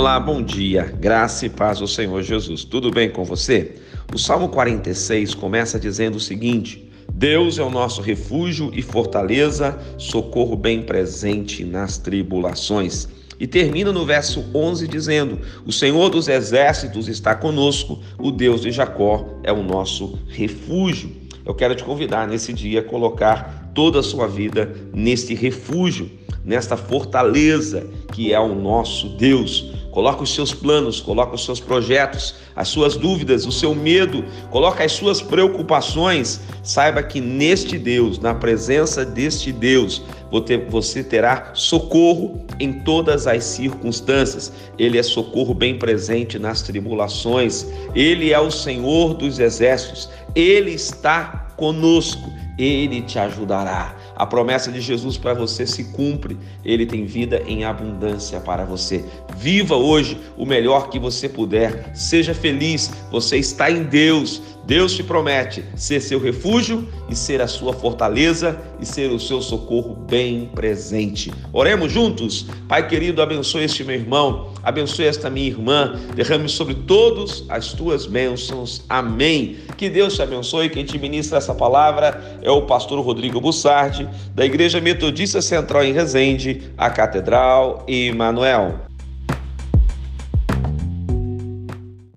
Olá, bom dia, graça e paz ao Senhor Jesus. Tudo bem com você? O Salmo 46 começa dizendo o seguinte: Deus é o nosso refúgio e fortaleza, socorro bem presente nas tribulações. E termina no verso 11 dizendo: O Senhor dos exércitos está conosco, o Deus de Jacó é o nosso refúgio. Eu quero te convidar nesse dia a colocar toda a sua vida neste refúgio, nesta fortaleza que é o nosso Deus. Coloca os seus planos, coloca os seus projetos, as suas dúvidas, o seu medo, coloca as suas preocupações. Saiba que neste Deus, na presença deste Deus, você terá socorro em todas as circunstâncias. Ele é socorro bem presente nas tribulações. Ele é o Senhor dos exércitos. Ele está conosco. Ele te ajudará. A promessa de Jesus para você se cumpre. Ele tem vida em abundância para você. Viva hoje o melhor que você puder. Seja feliz. Você está em Deus. Deus te promete ser seu refúgio e ser a sua fortaleza e ser o seu socorro bem presente. Oremos juntos. Pai querido, abençoe este meu irmão, abençoe esta minha irmã, derrame sobre todos as tuas bênçãos. Amém. Que Deus te abençoe. Quem te ministra essa palavra é o pastor Rodrigo Bussardi, da Igreja Metodista Central em Resende, a Catedral Emanuel.